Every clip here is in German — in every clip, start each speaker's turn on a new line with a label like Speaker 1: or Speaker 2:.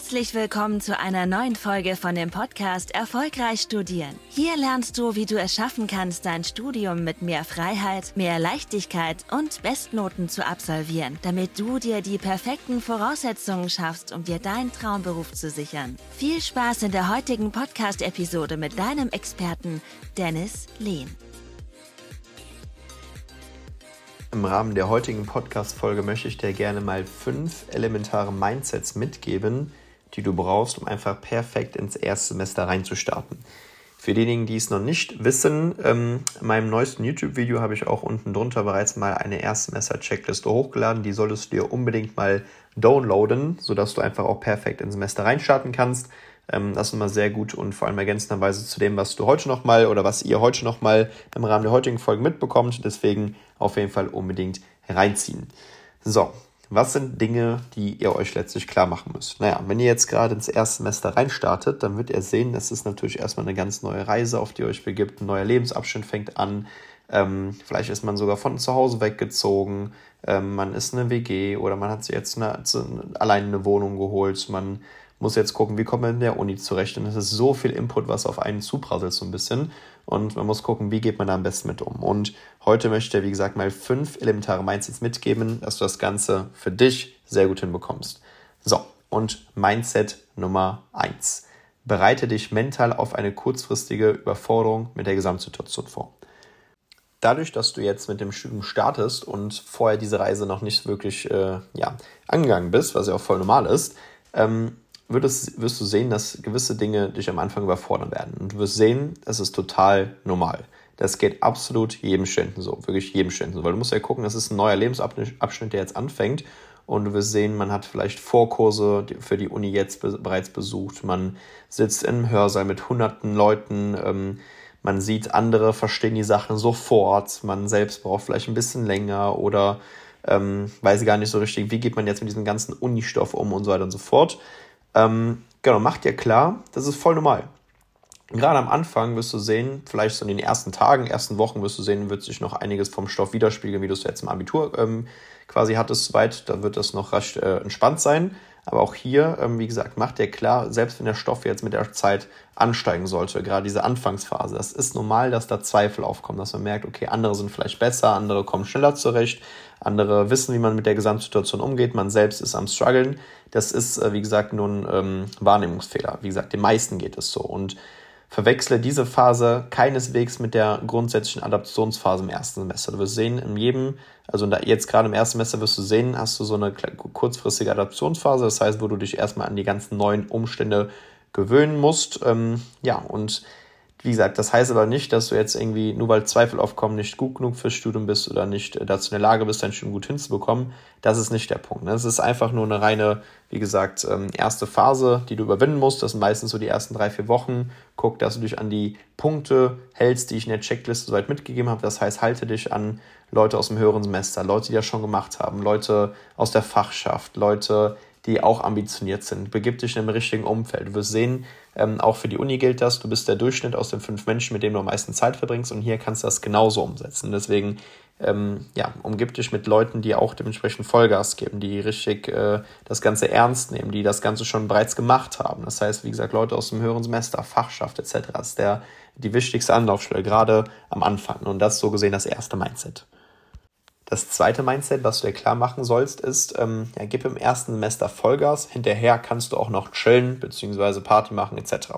Speaker 1: Herzlich willkommen zu einer neuen Folge von dem Podcast Erfolgreich Studieren. Hier lernst du, wie du es schaffen kannst, dein Studium mit mehr Freiheit, mehr Leichtigkeit und Bestnoten zu absolvieren, damit du dir die perfekten Voraussetzungen schaffst, um dir deinen Traumberuf zu sichern. Viel Spaß in der heutigen Podcast-Episode mit deinem Experten Dennis Lehn.
Speaker 2: Im Rahmen der heutigen Podcast-Folge möchte ich dir gerne mal fünf elementare Mindsets mitgeben, die du brauchst, um einfach perfekt ins erste Semester reinzustarten. Für diejenigen, die es noch nicht wissen, ähm, in meinem neuesten YouTube-Video habe ich auch unten drunter bereits mal eine Erstsemester-Checkliste hochgeladen. Die solltest du dir unbedingt mal downloaden, sodass du einfach auch perfekt ins Semester reinstarten kannst. Ähm, das ist immer sehr gut und vor allem ergänzenderweise zu dem, was du heute nochmal oder was ihr heute nochmal im Rahmen der heutigen Folge mitbekommt. Deswegen auf jeden Fall unbedingt reinziehen. So, was sind Dinge, die ihr euch letztlich klar machen müsst? Naja, wenn ihr jetzt gerade ins erste Semester reinstartet, dann wird ihr sehen, das ist natürlich erstmal eine ganz neue Reise, auf die ihr euch begibt. Ein neuer Lebensabschnitt fängt an. Ähm, vielleicht ist man sogar von zu Hause weggezogen. Ähm, man ist eine WG oder man hat sich jetzt eine, alleine eine Wohnung geholt. Man muss jetzt gucken, wie kommt man in der Uni zurecht. Und es ist so viel Input, was auf einen zuprasselt so ein bisschen. Und man muss gucken, wie geht man da am besten mit um. Und heute möchte ich dir, wie gesagt, mal fünf elementare Mindsets mitgeben, dass du das Ganze für dich sehr gut hinbekommst. So, und Mindset Nummer eins: Bereite dich mental auf eine kurzfristige Überforderung mit der Gesamtsituation vor. Dadurch, dass du jetzt mit dem Studium startest und vorher diese Reise noch nicht wirklich äh, ja, angegangen bist, was ja auch voll normal ist, ähm, würdest, wirst du sehen, dass gewisse Dinge dich am Anfang überfordern werden. Und du wirst sehen, es ist total normal. Das geht absolut jedem Studenten so, wirklich jedem Studenten so. Weil du musst ja gucken, das ist ein neuer Lebensabschnitt, der jetzt anfängt. Und du wirst sehen, man hat vielleicht Vorkurse für die Uni jetzt bereits besucht. Man sitzt im Hörsaal mit hunderten Leuten. Ähm, man sieht, andere verstehen die Sachen sofort. Man selbst braucht vielleicht ein bisschen länger oder ähm, weiß gar nicht so richtig, wie geht man jetzt mit diesem ganzen Unistoff um und so weiter und so fort. Ähm, genau, mach dir klar, das ist voll normal. Gerade am Anfang wirst du sehen, vielleicht so in den ersten Tagen, ersten Wochen wirst du sehen, wird sich noch einiges vom Stoff widerspiegeln, wie du es jetzt im Abitur ähm, quasi hattest, soweit, da wird das noch rasch äh, entspannt sein. Aber auch hier, ähm, wie gesagt, macht dir klar, selbst wenn der Stoff jetzt mit der Zeit ansteigen sollte, gerade diese Anfangsphase, das ist normal, dass da Zweifel aufkommen, dass man merkt, okay, andere sind vielleicht besser, andere kommen schneller zurecht, andere wissen, wie man mit der Gesamtsituation umgeht, man selbst ist am struggeln. Das ist, äh, wie gesagt, nur ein ähm, Wahrnehmungsfehler. Wie gesagt, den meisten geht es so. Und verwechsle diese Phase keineswegs mit der grundsätzlichen Adaptionsphase im ersten Semester. Du wirst sehen, in jedem, also jetzt gerade im ersten Semester wirst du sehen, hast du so eine kurzfristige Adaptionsphase, das heißt, wo du dich erstmal an die ganzen neuen Umstände gewöhnen musst. Ähm, ja, und wie gesagt, das heißt aber nicht, dass du jetzt irgendwie, nur weil Zweifel aufkommen, nicht gut genug fürs Studium bist oder nicht äh, dazu in der Lage bist, dein Studium gut hinzubekommen. Das ist nicht der Punkt. Ne? Es ist einfach nur eine reine, wie gesagt, ähm, erste Phase, die du überwinden musst. Das sind meistens so die ersten drei, vier Wochen. Guck, dass du dich an die Punkte hältst, die ich in der Checkliste soweit mitgegeben habe. Das heißt, halte dich an Leute aus dem höheren Semester, Leute, die das schon gemacht haben, Leute aus der Fachschaft, Leute, die auch ambitioniert sind. Begib dich in einem richtigen Umfeld. Du wirst sehen, ähm, auch für die Uni gilt das. Du bist der Durchschnitt aus den fünf Menschen, mit denen du am meisten Zeit verbringst. Und hier kannst du das genauso umsetzen. Deswegen, ähm, ja, umgib dich mit Leuten, die auch dementsprechend Vollgas geben, die richtig äh, das Ganze ernst nehmen, die das Ganze schon bereits gemacht haben. Das heißt, wie gesagt, Leute aus dem höheren Semester, Fachschaft etc. Ist der, die wichtigste Anlaufstelle, gerade am Anfang. Und das ist so gesehen das erste Mindset. Das zweite Mindset, was du dir klar machen sollst, ist, ähm, ja, gib im ersten Semester Vollgas, hinterher kannst du auch noch chillen, beziehungsweise Party machen, etc.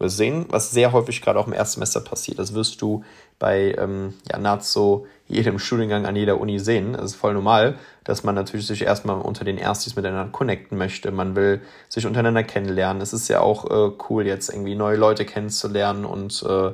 Speaker 2: Wir sehen, was sehr häufig gerade auch im ersten Semester passiert. Das wirst du bei ähm, ja, nahezu jedem Studiengang an jeder Uni sehen. Es ist voll normal, dass man natürlich sich erstmal unter den Erstis miteinander connecten möchte. Man will sich untereinander kennenlernen. Es ist ja auch äh, cool, jetzt irgendwie neue Leute kennenzulernen und äh,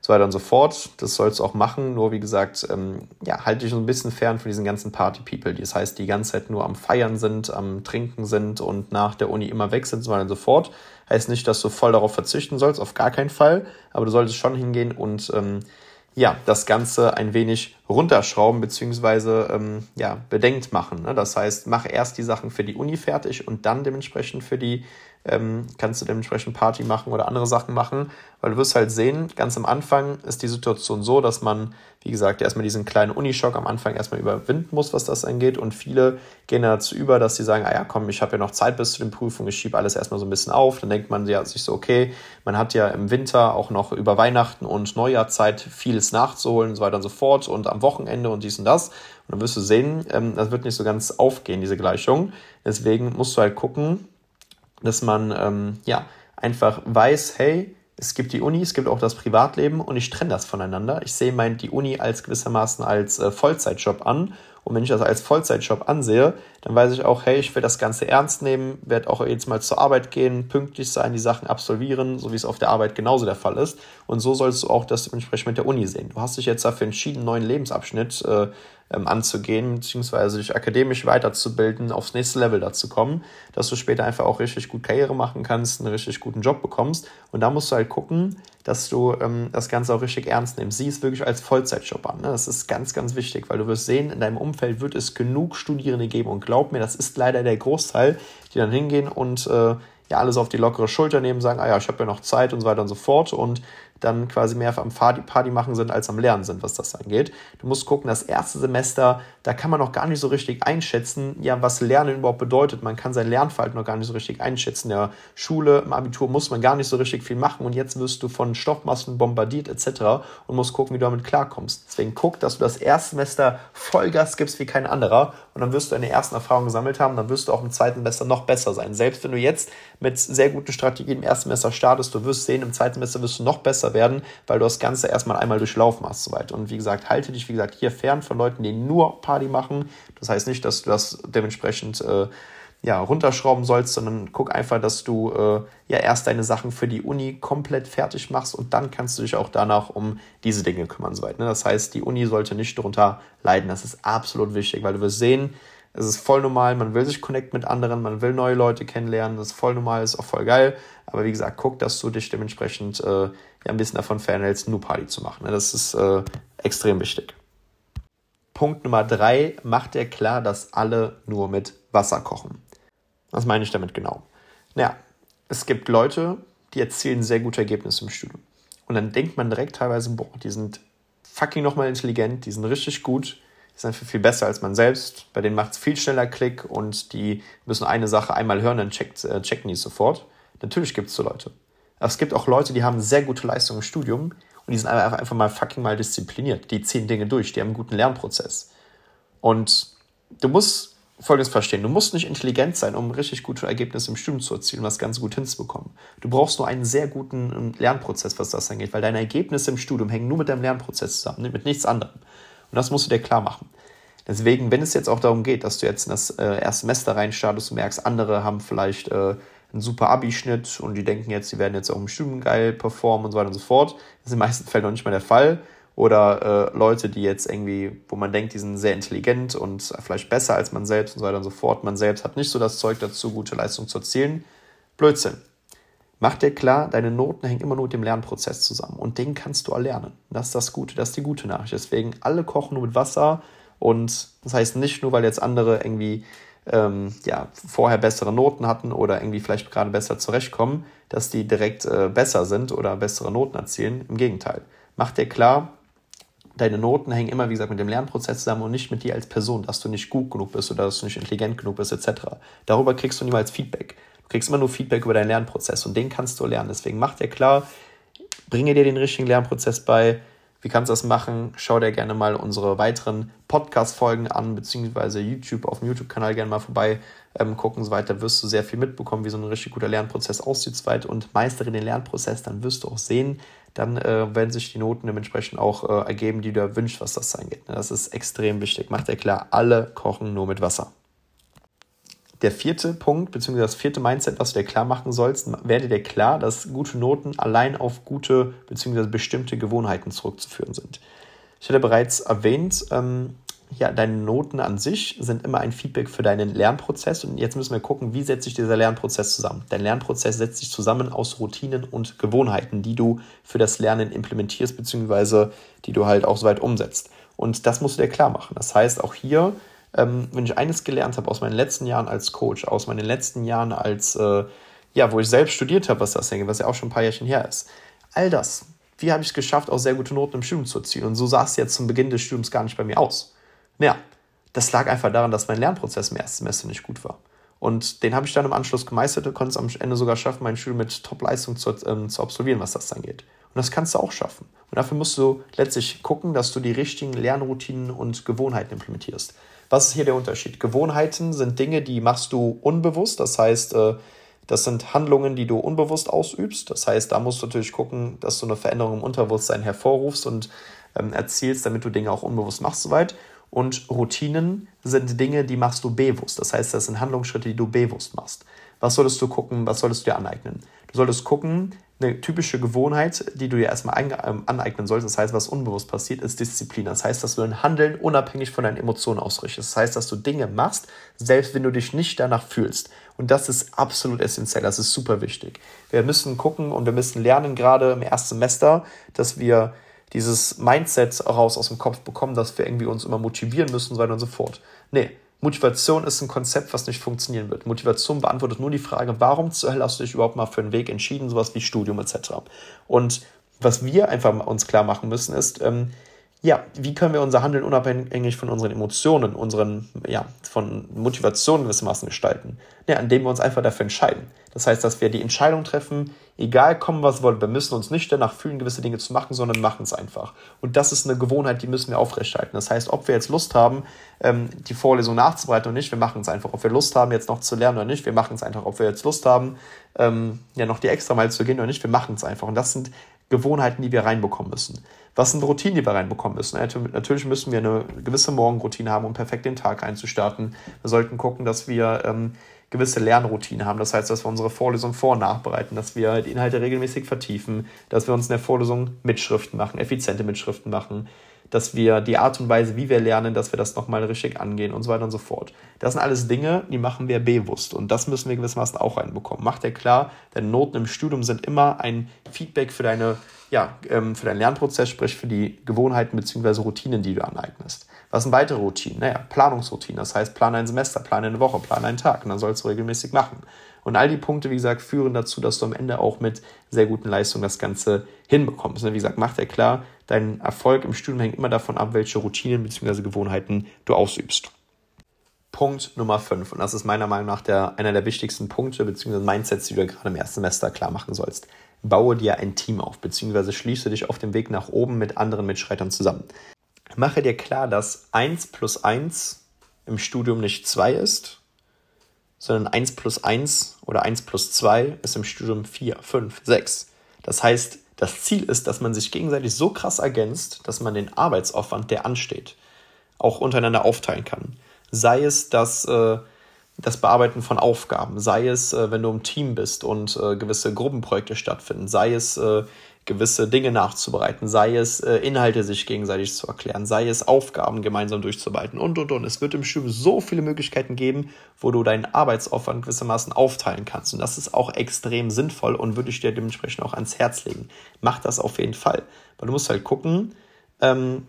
Speaker 2: so weiter und so fort. Das sollst du auch machen. Nur wie gesagt, ähm, ja, halte dich so ein bisschen fern von diesen ganzen Party-People. Das heißt, die ganze Zeit nur am Feiern sind, am Trinken sind und nach der Uni immer weg sind, so weiter und so fort. Heißt nicht, dass du voll darauf verzichten sollst, auf gar keinen Fall. Aber du solltest schon hingehen und ähm, ja, das Ganze ein wenig runterschrauben beziehungsweise ähm, ja, bedenkt machen. Ne? Das heißt, mach erst die Sachen für die Uni fertig und dann dementsprechend für die ähm, kannst du dementsprechend Party machen oder andere Sachen machen, weil du wirst halt sehen, ganz am Anfang ist die Situation so, dass man, wie gesagt, erstmal diesen kleinen Unischock am Anfang erstmal überwinden muss, was das angeht. Und viele gehen dazu über, dass sie sagen, ah ja, komm, ich habe ja noch Zeit bis zu den Prüfungen, ich schiebe alles erstmal so ein bisschen auf, dann denkt man ja sich so, okay, man hat ja im Winter auch noch über Weihnachten und Neujahr Zeit, vieles nachzuholen und so weiter und so fort und am Wochenende und dies und das. Und dann wirst du sehen, ähm, das wird nicht so ganz aufgehen, diese Gleichung, deswegen musst du halt gucken, dass man ähm, ja einfach weiß, hey, es gibt die Uni, es gibt auch das Privatleben und ich trenne das voneinander. Ich sehe mein, die Uni als gewissermaßen als äh, Vollzeitjob an und wenn ich das als Vollzeitjob ansehe, dann weiß ich auch, hey, ich will das Ganze ernst nehmen, werde auch jetzt mal zur Arbeit gehen, pünktlich sein, die Sachen absolvieren, so wie es auf der Arbeit genauso der Fall ist. Und so sollst du auch das dementsprechend mit der Uni sehen. Du hast dich jetzt dafür entschieden, einen neuen Lebensabschnitt äh, ähm, anzugehen, beziehungsweise dich akademisch weiterzubilden, aufs nächste Level dazu kommen, dass du später einfach auch richtig gut Karriere machen kannst, einen richtig guten Job bekommst. Und da musst du halt gucken, dass du ähm, das Ganze auch richtig ernst nimmst. Sieh es wirklich als Vollzeitjob an. Ne? Das ist ganz, ganz wichtig, weil du wirst sehen, in deinem Umfeld wird es genug Studierende geben. Und glaub mir, das ist leider der Großteil, die dann hingehen und äh, ja alles auf die lockere Schulter nehmen, sagen, ah ja, ich habe ja noch Zeit und so weiter und so fort. Und dann quasi mehr am Party machen sind als am Lernen sind, was das angeht. Du musst gucken, das erste Semester, da kann man noch gar nicht so richtig einschätzen, ja, was Lernen überhaupt bedeutet. Man kann sein Lernverhalten noch gar nicht so richtig einschätzen. In der Schule, im Abitur muss man gar nicht so richtig viel machen und jetzt wirst du von Stoffmassen bombardiert etc. und musst gucken, wie du damit klarkommst. Deswegen guck, dass du das erste Semester Vollgas gibst wie kein anderer und dann wirst du deine ersten Erfahrungen gesammelt haben, dann wirst du auch im zweiten Semester noch besser sein. Selbst wenn du jetzt mit sehr guten Strategien im ersten Semester startest, du wirst sehen, im zweiten Semester wirst du noch besser werden, weil du das Ganze erstmal einmal durchlaufen hast. Soweit. Und wie gesagt, halte dich, wie gesagt, hier fern von Leuten, die nur Party machen. Das heißt nicht, dass du das dementsprechend äh, ja, runterschrauben sollst, sondern guck einfach, dass du äh, ja erst deine Sachen für die Uni komplett fertig machst und dann kannst du dich auch danach um diese Dinge kümmern. Soweit, ne? Das heißt, die Uni sollte nicht darunter leiden. Das ist absolut wichtig, weil du wirst sehen, es ist voll normal, man will sich connecten mit anderen, man will neue Leute kennenlernen, das ist voll normal, ist auch voll geil. Aber wie gesagt, guck, dass du dich dementsprechend äh, ja, ein bisschen davon fernhältst, nur Party zu machen. Ne? Das ist äh, extrem wichtig. Punkt Nummer drei, macht dir klar, dass alle nur mit Wasser kochen. Was meine ich damit genau? Naja, es gibt Leute, die erzielen sehr gute Ergebnisse im Studium. Und dann denkt man direkt teilweise, boah, die sind fucking nochmal intelligent, die sind richtig gut, die sind viel besser als man selbst. Bei denen macht es viel schneller Klick und die müssen eine Sache einmal hören, dann checkt, äh, checken die sofort. Natürlich gibt es so Leute. Aber es gibt auch Leute, die haben sehr gute Leistungen im Studium und die sind einfach, einfach mal fucking mal diszipliniert. Die ziehen Dinge durch, die haben einen guten Lernprozess. Und du musst Folgendes verstehen. Du musst nicht intelligent sein, um richtig gute Ergebnisse im Studium zu erzielen, um das Ganze gut hinzubekommen. Du brauchst nur einen sehr guten ähm, Lernprozess, was das angeht, weil deine Ergebnisse im Studium hängen nur mit deinem Lernprozess zusammen, mit nichts anderem. Und das musst du dir klar machen. Deswegen, wenn es jetzt auch darum geht, dass du jetzt in das äh, erste Semester reinstartest und merkst, andere haben vielleicht äh, einen super Abi-Schnitt und die denken jetzt, sie werden jetzt auch im Studium geil performen und so weiter und so fort. Das ist in den meisten Fällen noch nicht mal der Fall. Oder äh, Leute, die jetzt irgendwie, wo man denkt, die sind sehr intelligent und vielleicht besser als man selbst und so weiter und so fort. Man selbst hat nicht so das Zeug dazu, gute Leistung zu erzielen. Blödsinn. Mach dir klar, deine Noten hängen immer nur mit dem Lernprozess zusammen und den kannst du erlernen. Das ist das Gute, das ist die gute Nachricht. Deswegen alle kochen nur mit Wasser und das heißt nicht nur, weil jetzt andere irgendwie ähm, ja, vorher bessere Noten hatten oder irgendwie vielleicht gerade besser zurechtkommen, dass die direkt äh, besser sind oder bessere Noten erzielen. Im Gegenteil. Mach dir klar, deine Noten hängen immer, wie gesagt, mit dem Lernprozess zusammen und nicht mit dir als Person, dass du nicht gut genug bist oder dass du nicht intelligent genug bist, etc. Darüber kriegst du niemals Feedback. Du kriegst immer nur Feedback über deinen Lernprozess und den kannst du lernen. Deswegen mach dir klar, bringe dir den richtigen Lernprozess bei, wie kannst du das machen? Schau dir gerne mal unsere weiteren Podcast-Folgen an, beziehungsweise YouTube, auf dem YouTube-Kanal gerne mal vorbei ähm, gucken, so weiter. Wirst du sehr viel mitbekommen, wie so ein richtig guter Lernprozess aussieht, zweit und meistere den Lernprozess, dann wirst du auch sehen, dann äh, werden sich die Noten dementsprechend auch äh, ergeben, die du erwünscht, was das angeht. Das ist extrem wichtig. Macht dir klar, alle kochen nur mit Wasser. Der vierte Punkt, beziehungsweise das vierte Mindset, was du dir klar machen sollst, werde dir klar, dass gute Noten allein auf gute, beziehungsweise bestimmte Gewohnheiten zurückzuführen sind. Ich hatte bereits erwähnt, ähm, ja, deine Noten an sich sind immer ein Feedback für deinen Lernprozess. Und jetzt müssen wir gucken, wie setzt sich dieser Lernprozess zusammen. Dein Lernprozess setzt sich zusammen aus Routinen und Gewohnheiten, die du für das Lernen implementierst, beziehungsweise die du halt auch soweit umsetzt. Und das musst du dir klar machen. Das heißt, auch hier ähm, wenn ich eines gelernt habe aus meinen letzten Jahren als Coach, aus meinen letzten Jahren als äh, ja, wo ich selbst studiert habe, was das angeht, was ja auch schon ein paar Jährchen her ist. All das. Wie habe ich es geschafft, auch sehr gute Noten im Studium zu erzielen? Und so sah es jetzt zum Beginn des Studiums gar nicht bei mir aus. Naja, das lag einfach daran, dass mein Lernprozess im ersten Semester nicht gut war. Und den habe ich dann im Anschluss gemeistert und konnte es am Ende sogar schaffen, mein Studium mit Top-Leistung zu, ähm, zu absolvieren, was das angeht. Und das kannst du auch schaffen. Und dafür musst du letztlich gucken, dass du die richtigen Lernroutinen und Gewohnheiten implementierst. Was ist hier der Unterschied? Gewohnheiten sind Dinge, die machst du unbewusst. Das heißt, äh, das sind Handlungen, die du unbewusst ausübst. Das heißt, da musst du natürlich gucken, dass du eine Veränderung im Unterbewusstsein hervorrufst und ähm, erzielst, damit du Dinge auch unbewusst machst soweit. Und Routinen sind Dinge, die machst du bewusst. Das heißt, das sind Handlungsschritte, die du bewusst machst. Was solltest du gucken, was solltest du dir aneignen? Du solltest gucken, eine typische Gewohnheit, die du dir erstmal ähm, aneignen solltest, das heißt, was unbewusst passiert, ist Disziplin. Das heißt, dass du dein Handeln unabhängig von deinen Emotionen ausrichtest. Das heißt, dass du Dinge machst, selbst wenn du dich nicht danach fühlst. Und das ist absolut essentiell, das ist super wichtig. Wir müssen gucken und wir müssen lernen, gerade im ersten Semester, dass wir dieses Mindset raus aus dem Kopf bekommen, dass wir irgendwie uns immer motivieren müssen, so weiter und so fort. Nee, Motivation ist ein Konzept, was nicht funktionieren wird. Motivation beantwortet nur die Frage, warum zur Hölle hast du dich überhaupt mal für einen Weg entschieden, sowas wie Studium etc. Und was wir einfach uns klar machen müssen, ist, ähm, ja, wie können wir unser Handeln unabhängig von unseren Emotionen, unseren, ja, von Motivationen gewissermaßen gestalten? Ja, indem wir uns einfach dafür entscheiden. Das heißt, dass wir die Entscheidung treffen, egal kommen, was wollen, wir müssen uns nicht danach fühlen, gewisse Dinge zu machen, sondern machen es einfach. Und das ist eine Gewohnheit, die müssen wir aufrechthalten. Das heißt, ob wir jetzt Lust haben, ähm, die Vorlesung nachzubereiten oder nicht, wir machen es einfach. Ob wir Lust haben, jetzt noch zu lernen oder nicht, wir machen es einfach. Ob wir jetzt Lust haben, ähm, ja, noch die extra Mal zu gehen oder nicht, wir machen es einfach. Und das sind Gewohnheiten, die wir reinbekommen müssen. Was sind Routinen, die wir reinbekommen müssen? Natürlich müssen wir eine gewisse Morgenroutine haben, um perfekt den Tag einzustarten. Wir sollten gucken, dass wir ähm, gewisse Lernroutinen haben. Das heißt, dass wir unsere Vorlesung vor- und nachbereiten, dass wir die Inhalte regelmäßig vertiefen, dass wir uns in der Vorlesung Mitschriften machen, effiziente Mitschriften machen, dass wir die Art und Weise, wie wir lernen, dass wir das nochmal richtig angehen und so weiter und so fort. Das sind alles Dinge, die machen wir bewusst und das müssen wir gewissermaßen auch reinbekommen. Macht dir klar, deine Noten im Studium sind immer ein Feedback für deine ja, ähm, für deinen Lernprozess, sprich für die Gewohnheiten bzw. Routinen, die du aneignest. Was sind weitere Routinen? Naja, Planungsroutinen. Das heißt, plane ein Semester, plane eine Woche, plane einen Tag und dann sollst du regelmäßig machen. Und all die Punkte, wie gesagt, führen dazu, dass du am Ende auch mit sehr guten Leistungen das Ganze hinbekommst. Wie gesagt, mach dir klar, dein Erfolg im Studium hängt immer davon ab, welche Routinen bzw. Gewohnheiten du ausübst. Punkt Nummer 5. Und das ist meiner Meinung nach der, einer der wichtigsten Punkte bzw. Mindsets, die du gerade im ersten Semester klar machen sollst. Baue dir ein Team auf bzw. schließe dich auf dem Weg nach oben mit anderen Mitschreitern zusammen. Mache dir klar, dass 1 plus 1 im Studium nicht 2 ist, sondern 1 plus 1 oder 1 plus 2 ist im Studium 4, 5, 6. Das heißt, das Ziel ist, dass man sich gegenseitig so krass ergänzt, dass man den Arbeitsaufwand, der ansteht, auch untereinander aufteilen kann. Sei es das, äh, das Bearbeiten von Aufgaben, sei es, äh, wenn du im Team bist und äh, gewisse Gruppenprojekte stattfinden, sei es äh, gewisse Dinge nachzubereiten, sei es äh, Inhalte sich gegenseitig zu erklären, sei es Aufgaben gemeinsam durchzuarbeiten und und und. Es wird im Studium so viele Möglichkeiten geben, wo du deinen Arbeitsaufwand gewissermaßen aufteilen kannst. Und das ist auch extrem sinnvoll und würde ich dir dementsprechend auch ans Herz legen. Mach das auf jeden Fall. Weil du musst halt gucken, ähm,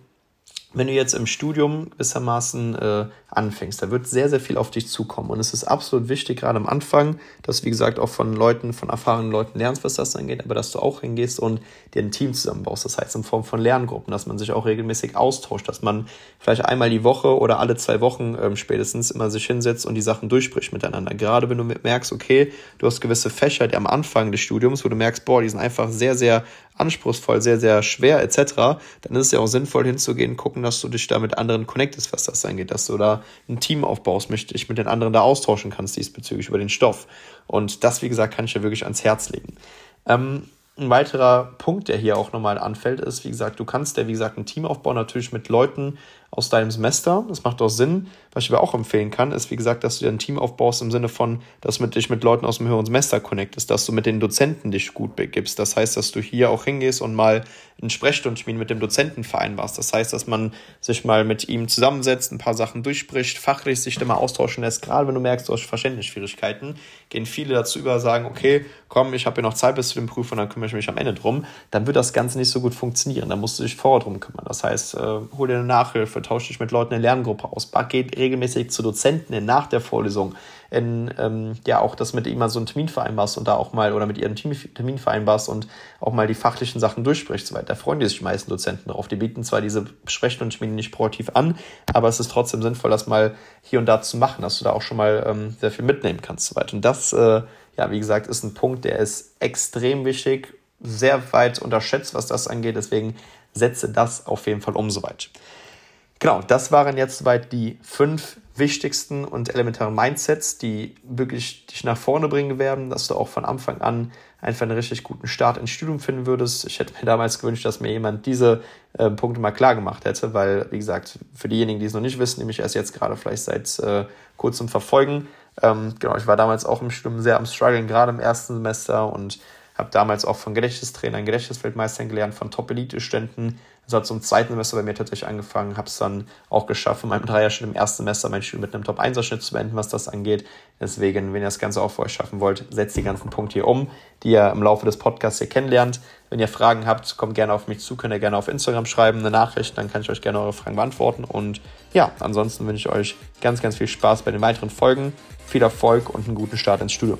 Speaker 2: wenn du jetzt im Studium gewissermaßen äh, anfängst, da wird sehr, sehr viel auf dich zukommen. Und es ist absolut wichtig, gerade am Anfang, dass, wie gesagt, auch von Leuten, von erfahrenen Leuten lernst, was das angeht, aber dass du auch hingehst und dir ein Team zusammenbaust. Das heißt, in Form von Lerngruppen, dass man sich auch regelmäßig austauscht, dass man vielleicht einmal die Woche oder alle zwei Wochen ähm, spätestens immer sich hinsetzt und die Sachen durchspricht miteinander. Gerade wenn du merkst, okay, du hast gewisse Fächer die am Anfang des Studiums, wo du merkst, boah, die sind einfach sehr, sehr anspruchsvoll, sehr, sehr schwer etc., dann ist es ja auch sinnvoll hinzugehen, gucken, dass du dich da mit anderen connectest, was das angeht, dass du da ein Team aufbaust, möchte ich mit den anderen da austauschen kannst diesbezüglich über den Stoff. Und das, wie gesagt, kann ich ja wirklich ans Herz legen. Ähm, ein weiterer Punkt, der hier auch nochmal anfällt, ist, wie gesagt, du kannst ja, wie gesagt, ein Team aufbauen, natürlich mit Leuten, aus deinem Semester. Das macht auch Sinn. Was ich aber auch empfehlen kann, ist, wie gesagt, dass du dir ein Team aufbaust im Sinne von, dass du dich mit Leuten aus dem höheren Semester connectest, dass du mit den Dozenten dich gut begibst. Das heißt, dass du hier auch hingehst und mal einen Sprechstundentermin mit dem Dozenten vereinbarst. Das heißt, dass man sich mal mit ihm zusammensetzt, ein paar Sachen durchspricht, fachlich sich mal austauschen lässt. Gerade wenn du merkst, du hast Verständnisschwierigkeiten, gehen viele dazu über, sagen, okay, komm, ich habe hier noch Zeit bis zu dem Prüfung, dann kümmere ich mich am Ende drum. Dann wird das Ganze nicht so gut funktionieren. Dann musst du dich vorher drum kümmern. Das heißt, äh, hol dir eine Nachhilfe, Zweifel tauscht dich mit Leuten in Lerngruppe aus, geht regelmäßig zu Dozenten nach der Vorlesung, in, ähm, ja auch das mit ihm mal so einen Termin vereinbarst und da auch mal oder mit ihren Termin vereinbarst und auch mal die fachlichen Sachen durchsprichst. So Da freuen die sich die meisten Dozenten drauf. Die bieten zwar diese Besprechungen und Termine nicht proaktiv an, aber es ist trotzdem sinnvoll, das mal hier und da zu machen, dass du da auch schon mal ähm, sehr viel mitnehmen kannst. So weit. Und das, äh, ja, wie gesagt, ist ein Punkt, der ist extrem wichtig, sehr weit unterschätzt, was das angeht. Deswegen setze das auf jeden Fall um soweit. Genau, das waren jetzt soweit die fünf wichtigsten und elementaren Mindsets, die wirklich dich nach vorne bringen werden, dass du auch von Anfang an einfach einen richtig guten Start ins Studium finden würdest. Ich hätte mir damals gewünscht, dass mir jemand diese äh, Punkte mal klar gemacht hätte, weil, wie gesagt, für diejenigen, die es noch nicht wissen, mich erst jetzt gerade vielleicht seit äh, kurzem verfolgen, ähm, genau, ich war damals auch im Studium sehr am struggeln, gerade im ersten Semester und habe damals auch von Gedächtnistrainern, Gedächtnisweltmeistern gelernt, von Top-Elite-Ständen. Das hat zum zweiten Semester bei mir tatsächlich angefangen, habe es dann auch geschafft, in meinem Dreierschnitt im ersten Semester mein Studium mit einem Top-1er-Schnitt zu beenden, was das angeht. Deswegen, wenn ihr das Ganze auch für euch schaffen wollt, setzt die ganzen Punkte hier um, die ihr im Laufe des Podcasts hier kennenlernt. Wenn ihr Fragen habt, kommt gerne auf mich zu, könnt ihr gerne auf Instagram schreiben, eine Nachricht, dann kann ich euch gerne eure Fragen beantworten. Und ja, ansonsten wünsche ich euch ganz, ganz viel Spaß bei den weiteren Folgen, viel Erfolg und einen guten Start ins Studium.